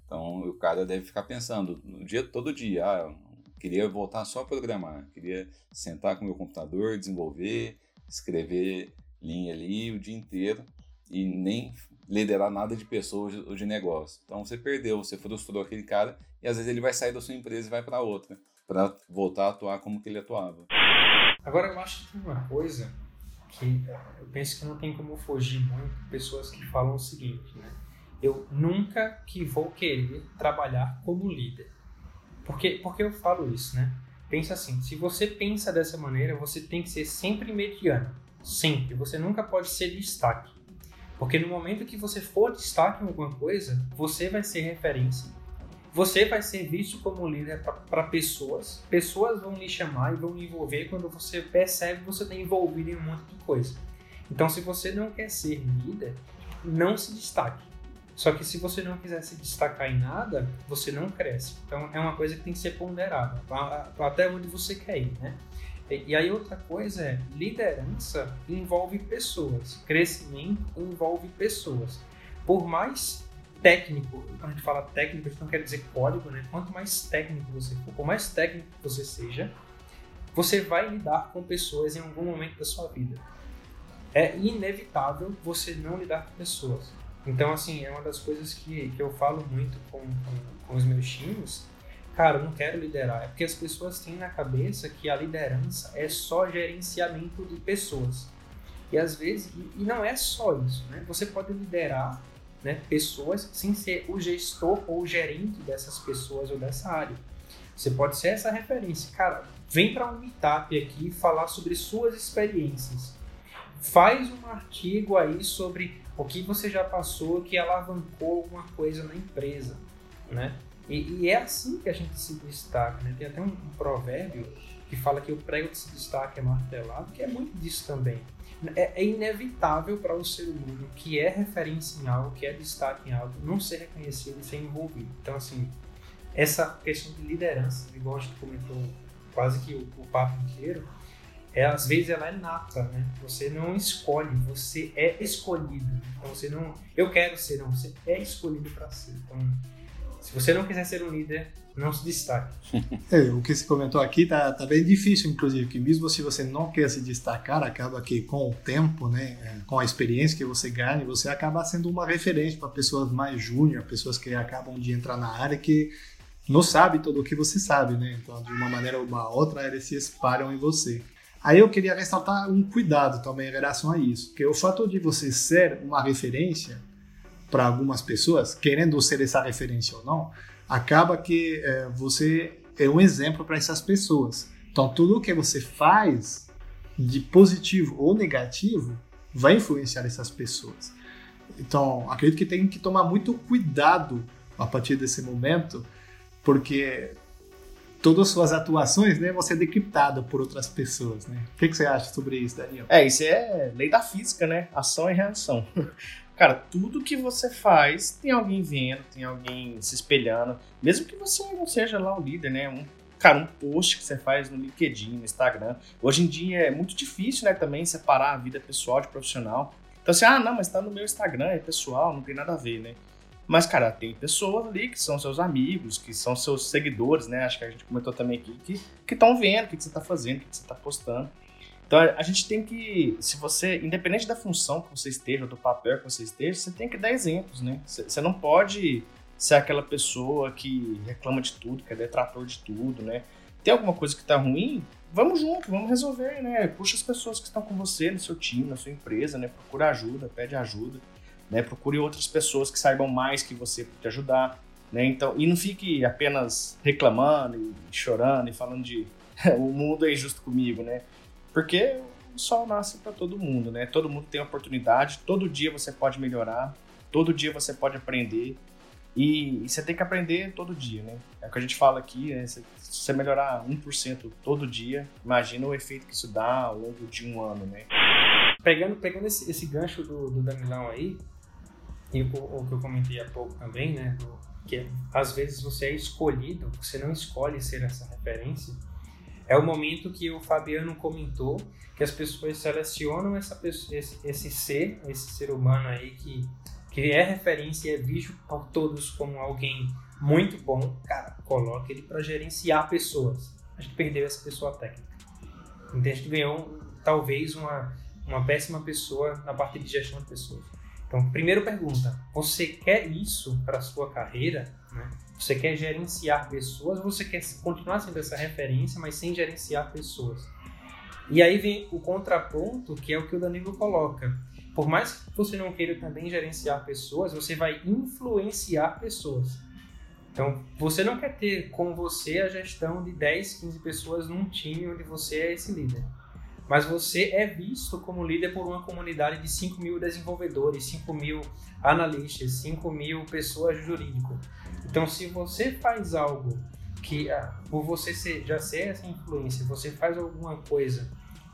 Então o cara deve ficar pensando no dia todo dia, ah, queria voltar só a programar, queria sentar com o meu computador, desenvolver, escrever linha ali o dia inteiro. e nem liderar nada de pessoas ou de negócio. Então você perdeu, você frustrou aquele cara e às vezes ele vai sair da sua empresa e vai para outra, para voltar a atuar como que ele atuava. Agora eu acho que tem uma coisa que eu penso que não tem como fugir muito pessoas que falam o seguinte, né? Eu nunca que vou querer trabalhar como líder. Porque, porque eu falo isso, né? Pensa assim, se você pensa dessa maneira, você tem que ser sempre mediano. Sempre. Você nunca pode ser destaque. Porque no momento que você for destaque em alguma coisa, você vai ser referência. Você vai ser visto como líder para pessoas. Pessoas vão lhe chamar e vão lhe envolver quando você percebe que você está envolvido em um monte de coisa. Então, se você não quer ser líder, não se destaque. Só que se você não quiser se destacar em nada, você não cresce. Então, é uma coisa que tem que ser ponderada. Até onde você quer ir, né? E aí outra coisa é, liderança envolve pessoas, crescimento envolve pessoas. Por mais técnico, quando a gente fala técnico, a gente não quer dizer código, né? Quanto mais técnico você for, por mais técnico você seja, você vai lidar com pessoas em algum momento da sua vida. É inevitável você não lidar com pessoas. Então, assim, é uma das coisas que, que eu falo muito com, com, com os meus times, cara, eu não quero liderar. É porque as pessoas têm na cabeça que a liderança é só gerenciamento de pessoas. E às vezes, e não é só isso, né? Você pode liderar né, pessoas sem ser o gestor ou o gerente dessas pessoas ou dessa área. Você pode ser essa referência. Cara, vem para um meetup aqui falar sobre suas experiências. Faz um artigo aí sobre o que você já passou que alavancou alguma coisa na empresa, né? E, e, é assim que a gente se destaca, né? Tem até um, um, provérbio que fala que o prego que se destaca é martelado, que é muito disso também. É, é inevitável para o ser humano que é referência em algo, que é destaque em algo, não ser reconhecido e ser envolvido. Então, assim, essa questão de liderança, igual a gente comentou quase que o, o papo inteiro, é, às vezes ela é nata, né? Você não escolhe, você é escolhido. Então, você não... Eu quero ser, não. Você é escolhido para ser. Então, se você não quiser ser um líder, não se destaque. [LAUGHS] É, o que se comentou aqui tá, tá bem difícil, inclusive, que mesmo se você não quer se destacar, acaba que com o tempo, né, é, com a experiência que você ganha, você acaba sendo uma referência para pessoas mais júnior, pessoas que acabam de entrar na área que não sabe tudo o que você sabe, né? Então, de uma maneira ou uma outra, eles se espalham em você. Aí eu queria ressaltar um cuidado também em relação a isso, que o fato de você ser uma referência para algumas pessoas, querendo ser essa referência ou não, acaba que é, você é um exemplo para essas pessoas. Então, tudo que você faz de positivo ou negativo vai influenciar essas pessoas. Então, acredito que tem que tomar muito cuidado a partir desse momento, porque todas as suas atuações né, vão ser decriptadas por outras pessoas. Né? O que, que, você acha sobre isso, Daniel? É, isso é lei da física, né? Ação e reação. [LAUGHS] Cara, tudo que você faz tem alguém vendo, tem alguém se espelhando. Mesmo que você não seja lá o líder, né? Um, cara, um post que você faz no LinkedIn, no Instagram. Hoje em dia é muito difícil, né, também separar a vida pessoal de profissional. Então assim, ah, não, mas tá no meu Instagram, é pessoal, não tem nada a ver, né? Mas, cara, tem pessoas ali que são seus amigos, que são seus seguidores, né? Acho que a gente comentou também aqui, que estão vendo o que, que você tá fazendo, o que, que você tá postando. Então a gente tem que, se você, independente da função que você esteja, do papel que você esteja, você tem que dar exemplos, né? Você não pode ser aquela pessoa que reclama de tudo, que é detrator de tudo, né? Tem alguma coisa que tá ruim? Vamos junto, vamos resolver, né? Puxa as pessoas que estão com você no seu time, na sua empresa, né? Procura ajuda, pede ajuda, né? Procure outras pessoas que saibam mais que você para te ajudar, né? Então, e não fique apenas reclamando e chorando e falando de [LAUGHS] o mundo é injusto comigo, né? Porque o sol nasce para todo mundo, né? Todo mundo tem oportunidade, todo dia você pode melhorar, todo dia você pode aprender. E, e você tem que aprender todo dia, né? É o que a gente fala aqui, né? se você melhorar 1% todo dia, imagina o efeito que isso dá ao longo de um ano, né? Pegando, pegando esse, esse gancho do, do Danilão aí, e o, o, que eu comentei há pouco também, né? Do, que às vezes você é escolhido, você não escolhe ser essa referência, é o momento que o Fabiano comentou que as pessoas selecionam essa esse, esse ser, esse ser humano aí que, que é referência e é visto por todos como alguém muito bom. Cara, coloca ele para gerenciar pessoas. A gente perdeu essa pessoa técnica. Então a gente ganhou talvez uma, uma péssima pessoa na parte de gestão de pessoas. Então, primeiro pergunta: você quer isso para sua carreira? Né? Você quer gerenciar pessoas você quer continuar sendo essa referência, mas sem gerenciar pessoas? E aí vem o contraponto, que é o que o Danilo coloca. Por mais que você não queira também gerenciar pessoas, você vai influenciar pessoas. Então, você não quer ter com você a gestão de 10, 15 pessoas num time onde você é esse líder. Mas você é visto como líder por uma comunidade de 5 mil desenvolvedores, 5 mil analistas, 5 mil pessoas jurídicas. Então, se você faz algo que, ah, por você ser, já ser essa influência, você faz alguma coisa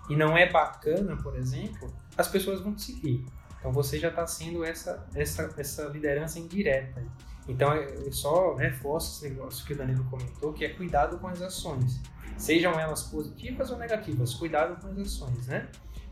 e não é bacana, por exemplo, as pessoas vão te seguir. Então, você já está sendo essa, essa, essa liderança indireta. Então, eu só reforço esse negócio que o Danilo comentou, que é cuidado com as ações. Sejam elas positivas ou negativas, cuidado com as ações, né?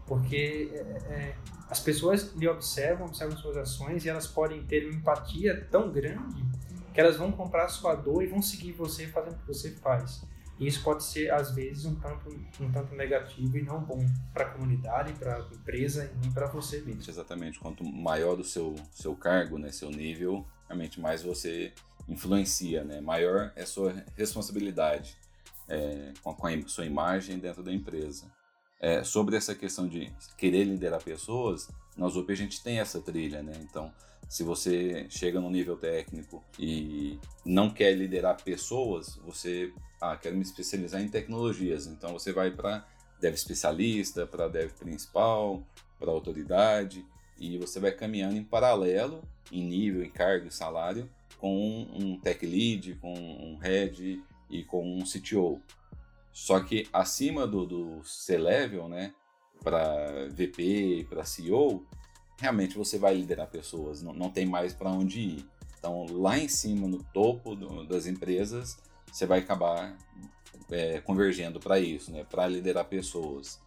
Porque é, é, as pessoas lhe observam, observam suas ações e elas podem ter uma empatia tão grande que elas vão comprar a sua dor e vão seguir você fazendo o que você faz. E isso pode ser, às vezes, um tanto, um tanto negativo e não bom para a comunidade, para a empresa e para você mesmo. Exatamente. Quanto maior o seu, seu cargo, né, seu nível, realmente mais você influencia, né? Maior é a sua responsabilidade é, com, a, sua imagem dentro da empresa. É, sobre essa questão de querer liderar pessoas, na UP a gente tem essa trilha, né? Então, se você chega no nível técnico e não quer liderar pessoas, você, ah, quero me especializar em tecnologias. Então, você vai para dev especialista, para dev principal, para autoridade, e você vai caminhando em paralelo, em nível, em cargo e salário, com um tech lead, com um head e com um CTO. Só que acima do, do C-Level, né, para VP, para CEO, realmente você vai liderar pessoas, não, não tem mais para onde ir. Então, lá em cima, no topo do, das empresas, você vai acabar é, convergendo para isso, né, para liderar pessoas.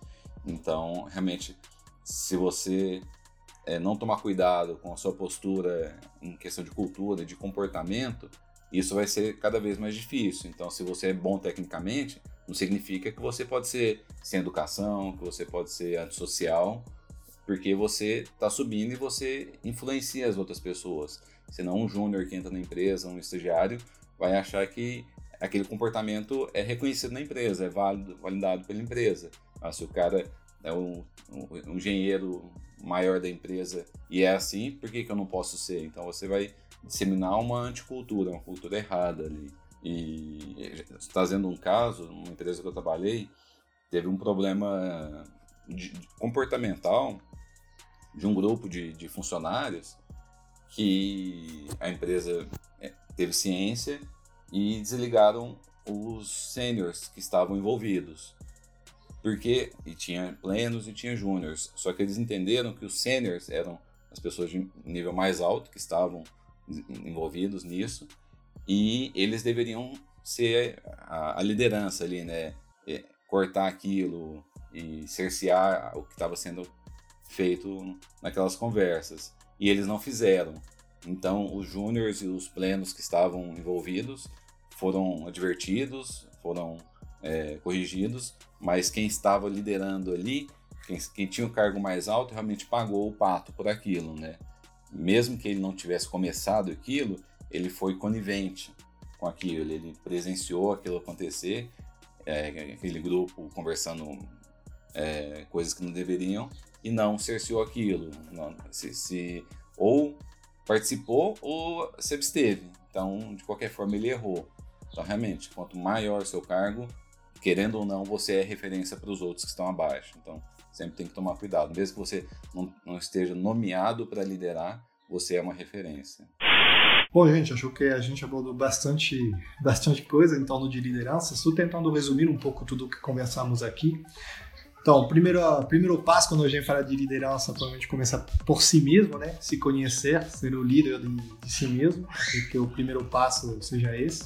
Então, realmente, se você é, não tomar cuidado com a sua postura em questão de cultura, de comportamento, isso vai ser cada vez mais difícil. Então, se você é bom tecnicamente, não significa que você pode ser sem educação, que você pode ser antissocial, porque você está subindo e você influencia as outras pessoas. Senão, um júnior que entra na empresa, um estagiário, vai achar que aquele comportamento é reconhecido na empresa, é válido, validado pela empresa. Mas se o cara é um, um, um engenheiro maior da empresa e é assim, por que, que eu não posso ser? Então, você vai disseminar uma anticultura, uma cultura errada ali. E trazendo um caso, uma empresa que eu trabalhei, teve um problema de, comportamental de um grupo de, de, funcionários que a empresa é, teve ciência e desligaram os seniors que estavam envolvidos. Porque e tinha plenos e tinha júniors, só que eles entenderam que os seniors eram as pessoas de nível mais alto que estavam envolvidos nisso e eles deveriam ser a, a liderança ali, né? É, cortar aquilo e cercear o que estava sendo feito naquelas conversas. E eles não fizeram. Então, os júniores e os plenos que estavam envolvidos foram advertidos, foram é, corrigidos, mas quem estava liderando ali, quem, quem tinha o um cargo mais alto, realmente pagou o pato por aquilo, né? mesmo que ele não tivesse começado aquilo, ele foi conivente com aquilo, ele presenciou aquilo acontecer, é, aquele grupo conversando é, coisas que não deveriam e não cerceou aquilo, não, se, se, ou participou ou se absteve. Então, de qualquer forma, ele errou. Então, realmente, quanto maior o seu cargo, querendo ou não, você é referência para os outros que estão abaixo. Então, sempre tem que tomar cuidado. Mesmo que você não, não esteja nomeado para liderar, você é uma referência. Bom, gente, acho que a gente abordou bastante, bastante coisa em torno de liderança. Estou tentando resumir um pouco tudo o que conversamos aqui. Então, primeiro, primeiro passo quando a gente fala de liderança, provavelmente começa por si mesmo, né? Se conhecer, ser o líder de, de si mesmo, que o primeiro passo seja esse.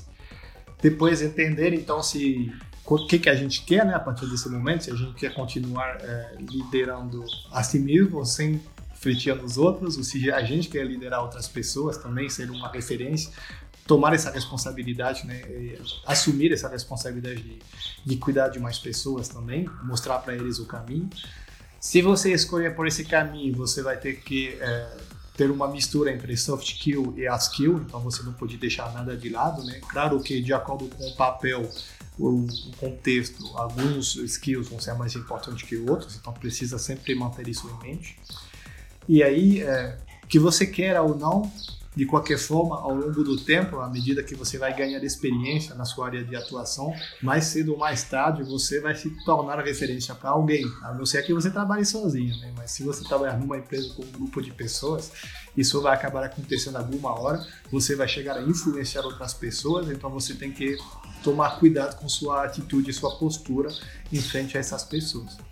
Depois entender, então, se o que, que a gente quer, né, a partir desse momento, se a gente quer continuar é, liderando a si mesmo, sem refletir nos outros, ou se a gente quer liderar outras pessoas também, ser uma referência, tomar essa responsabilidade, né, assumir essa responsabilidade de, de cuidar de mais pessoas também, mostrar para eles o caminho. Se você escolher por esse caminho, você vai ter que é, ter uma mistura entre soft skill e hard skill, então você não pode deixar nada de lado, né? Claro que de acordo com o papel, o, o contexto, alguns skills vão ser mais importantes que outros, então precisa sempre manter isso em mente. E aí, é, que você queira ou não, de qualquer forma, ao longo do tempo, à medida que você vai ganhar experiência na sua área de atuação, mais cedo ou mais tarde você vai se tornar referência para alguém, a não ser que você trabalhe sozinho, né? mas se você trabalhar numa empresa com um grupo de pessoas, isso vai acabar acontecendo alguma hora, você vai chegar a influenciar outras pessoas, então você tem que tomar cuidado com sua atitude e sua postura em frente a essas pessoas.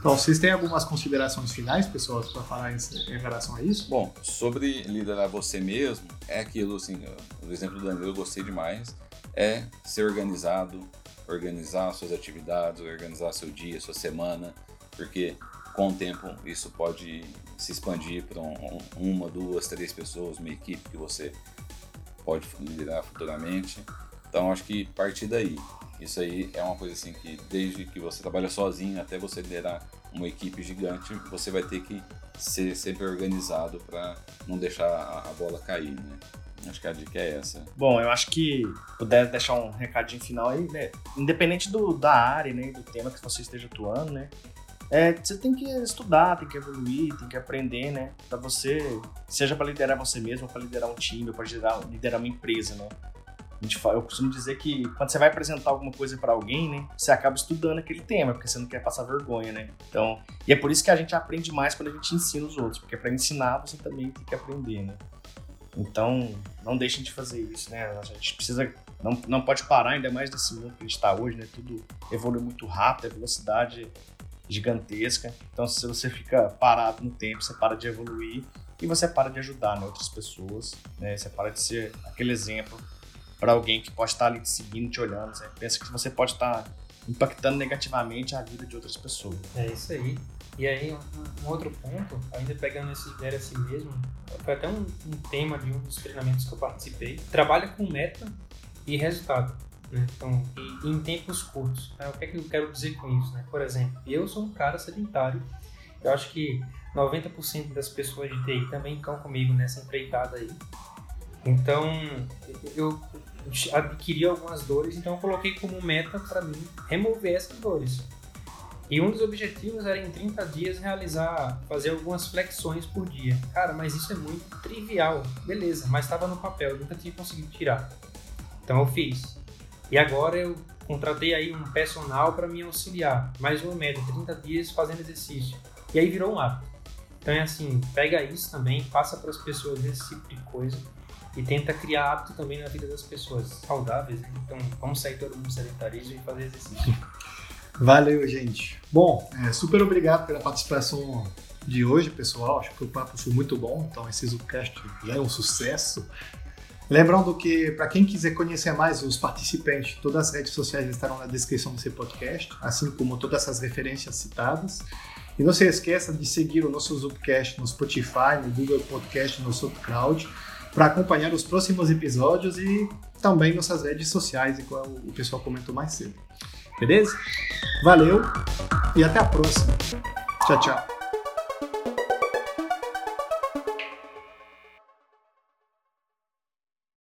Então, vocês têm algumas considerações finais, pessoal, para falar em, em, relação a isso? Bom, sobre liderar você mesmo, é aquilo, assim, o exemplo do Danilo eu gostei demais, é ser organizado, organizar suas atividades, organizar seu dia, sua semana, porque com o tempo isso pode se expandir para um, uma, duas, três pessoas, uma equipe que você pode liderar futuramente. Então, acho que partir daí. Isso aí é uma coisa assim que desde que você trabalha sozinho até você liderar uma equipe gigante, você vai ter que ser sempre organizado para não deixar a bola cair, né? Acho que a dica é essa. Bom, eu acho que puder deixar um recadinho final aí, né? Independente do, da área, né? Do tema que você esteja atuando, né? É, você tem que estudar, tem que evoluir, tem que aprender, né? Para você, seja para liderar você mesmo, para liderar um time, para liderar, liderar uma empresa, né? Eu costumo dizer que quando você vai apresentar alguma coisa para alguém, né, você acaba estudando aquele tema, porque você não quer passar vergonha, né? Então, e é por isso que a gente aprende mais quando a gente ensina os outros, porque para ensinar você também tem que aprender, né? Então, não deixem de fazer isso, né? A gente precisa, não, não pode parar, ainda mais nesse mundo que a gente está hoje, né? Tudo evolui muito rápido, a velocidade gigantesca. Então, se você fica parado no tempo, você para de evoluir e você para de ajudar né, outras pessoas, né? Você para de ser aquele exemplo para alguém que pode estar ali te seguindo, te olhando. Você pensa que você pode estar impactando negativamente a vida de outras pessoas. É isso aí. E aí, um, outro ponto, ainda pegando esse ideia assim mesmo, foi até um, um, tema de um dos treinamentos que eu participei. Trabalha com meta e resultado. Né? Então, e em tempos curtos. Né? O que é que eu quero dizer com isso? Né? Por exemplo, eu sou um cara sedentário. Eu acho que 90% das pessoas de TI também estão comigo nessa empreitada aí. Então, eu adquiri algumas dores, então eu coloquei como meta para mim remover essas dores. E um dos objetivos era em 30 dias realizar, fazer algumas flexões por dia. Cara, mas isso é muito trivial. Beleza, mas estava no papel, nunca tinha conseguido tirar. Então eu fiz. E agora eu contratei aí um personal para me auxiliar. Mais uma meta, 30 dias fazendo exercício. E aí virou um hábito. Então é assim, pega isso também, passa para as pessoas esse tipo de coisa e tenta criar hábito também na vida das pessoas saudáveis. Né? Então, vamos sair todo mundo sedentarismo e fazer exercício. [LAUGHS] Valeu, gente. Bom, é, super obrigado pela participação de hoje, pessoal. Acho que o papo foi muito bom. Então, esse Zoomcast já é um sucesso. Lembrando que, para quem quiser conhecer mais os participantes, todas as redes sociais estarão na descrição desse podcast, assim como todas as referências citadas. E não se esqueça de seguir o nosso Zoomcast no Spotify, no Google Podcast, no SoundCloud para acompanhar os próximos episódios e também nossas redes sociais, igual o pessoal comentou mais cedo. Beleza? Valeu e até a próxima. Tchau, tchau.